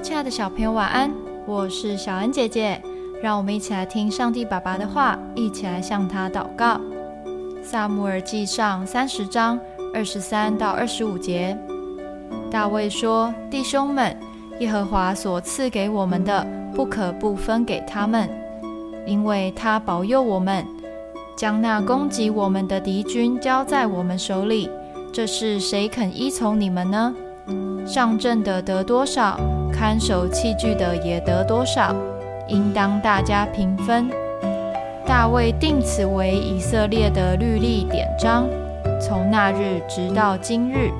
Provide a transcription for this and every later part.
亲爱的小朋友，晚安！我是小恩姐姐，让我们一起来听上帝爸爸的话，一起来向他祷告。萨姆尔记上三十章二十三到二十五节，大卫说：“弟兄们，耶和华所赐给我们的，不可不分给他们，因为他保佑我们，将那攻击我们的敌军交在我们手里。这是谁肯依从你们呢？上阵的得多少？”看守器具的也得多少，应当大家平分。大卫定此为以色列的律例典章，从那日直到今日。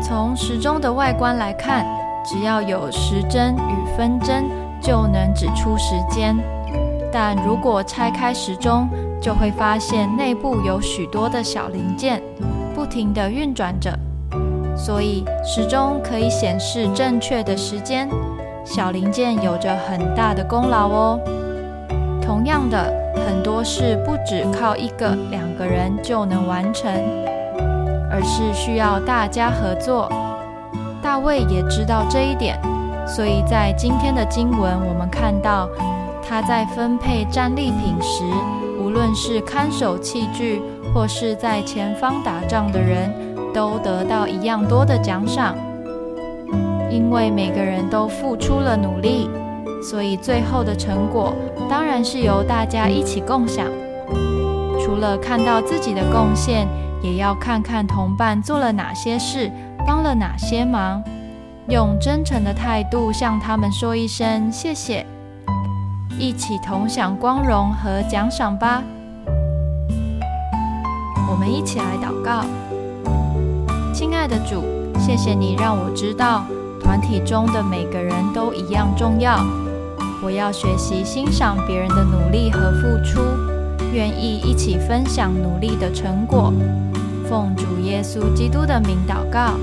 从时钟的外观来看，只要有时针与分针，就能指出时间。但如果拆开时钟，就会发现内部有许多的小零件，不停地运转着。所以时钟可以显示正确的时间，小零件有着很大的功劳哦。同样的，很多事不只靠一个、两个人就能完成，而是需要大家合作。大卫也知道这一点，所以在今天的经文，我们看到他在分配战利品时，无论是看守器具，或是在前方打仗的人。都得到一样多的奖赏，因为每个人都付出了努力，所以最后的成果当然是由大家一起共享。除了看到自己的贡献，也要看看同伴做了哪些事，帮了哪些忙，用真诚的态度向他们说一声谢谢，一起同享光荣和奖赏吧。我们一起来祷告。亲爱的主，谢谢你让我知道团体中的每个人都一样重要。我要学习欣赏别人的努力和付出，愿意一起分享努力的成果。奉主耶稣基督的名祷告。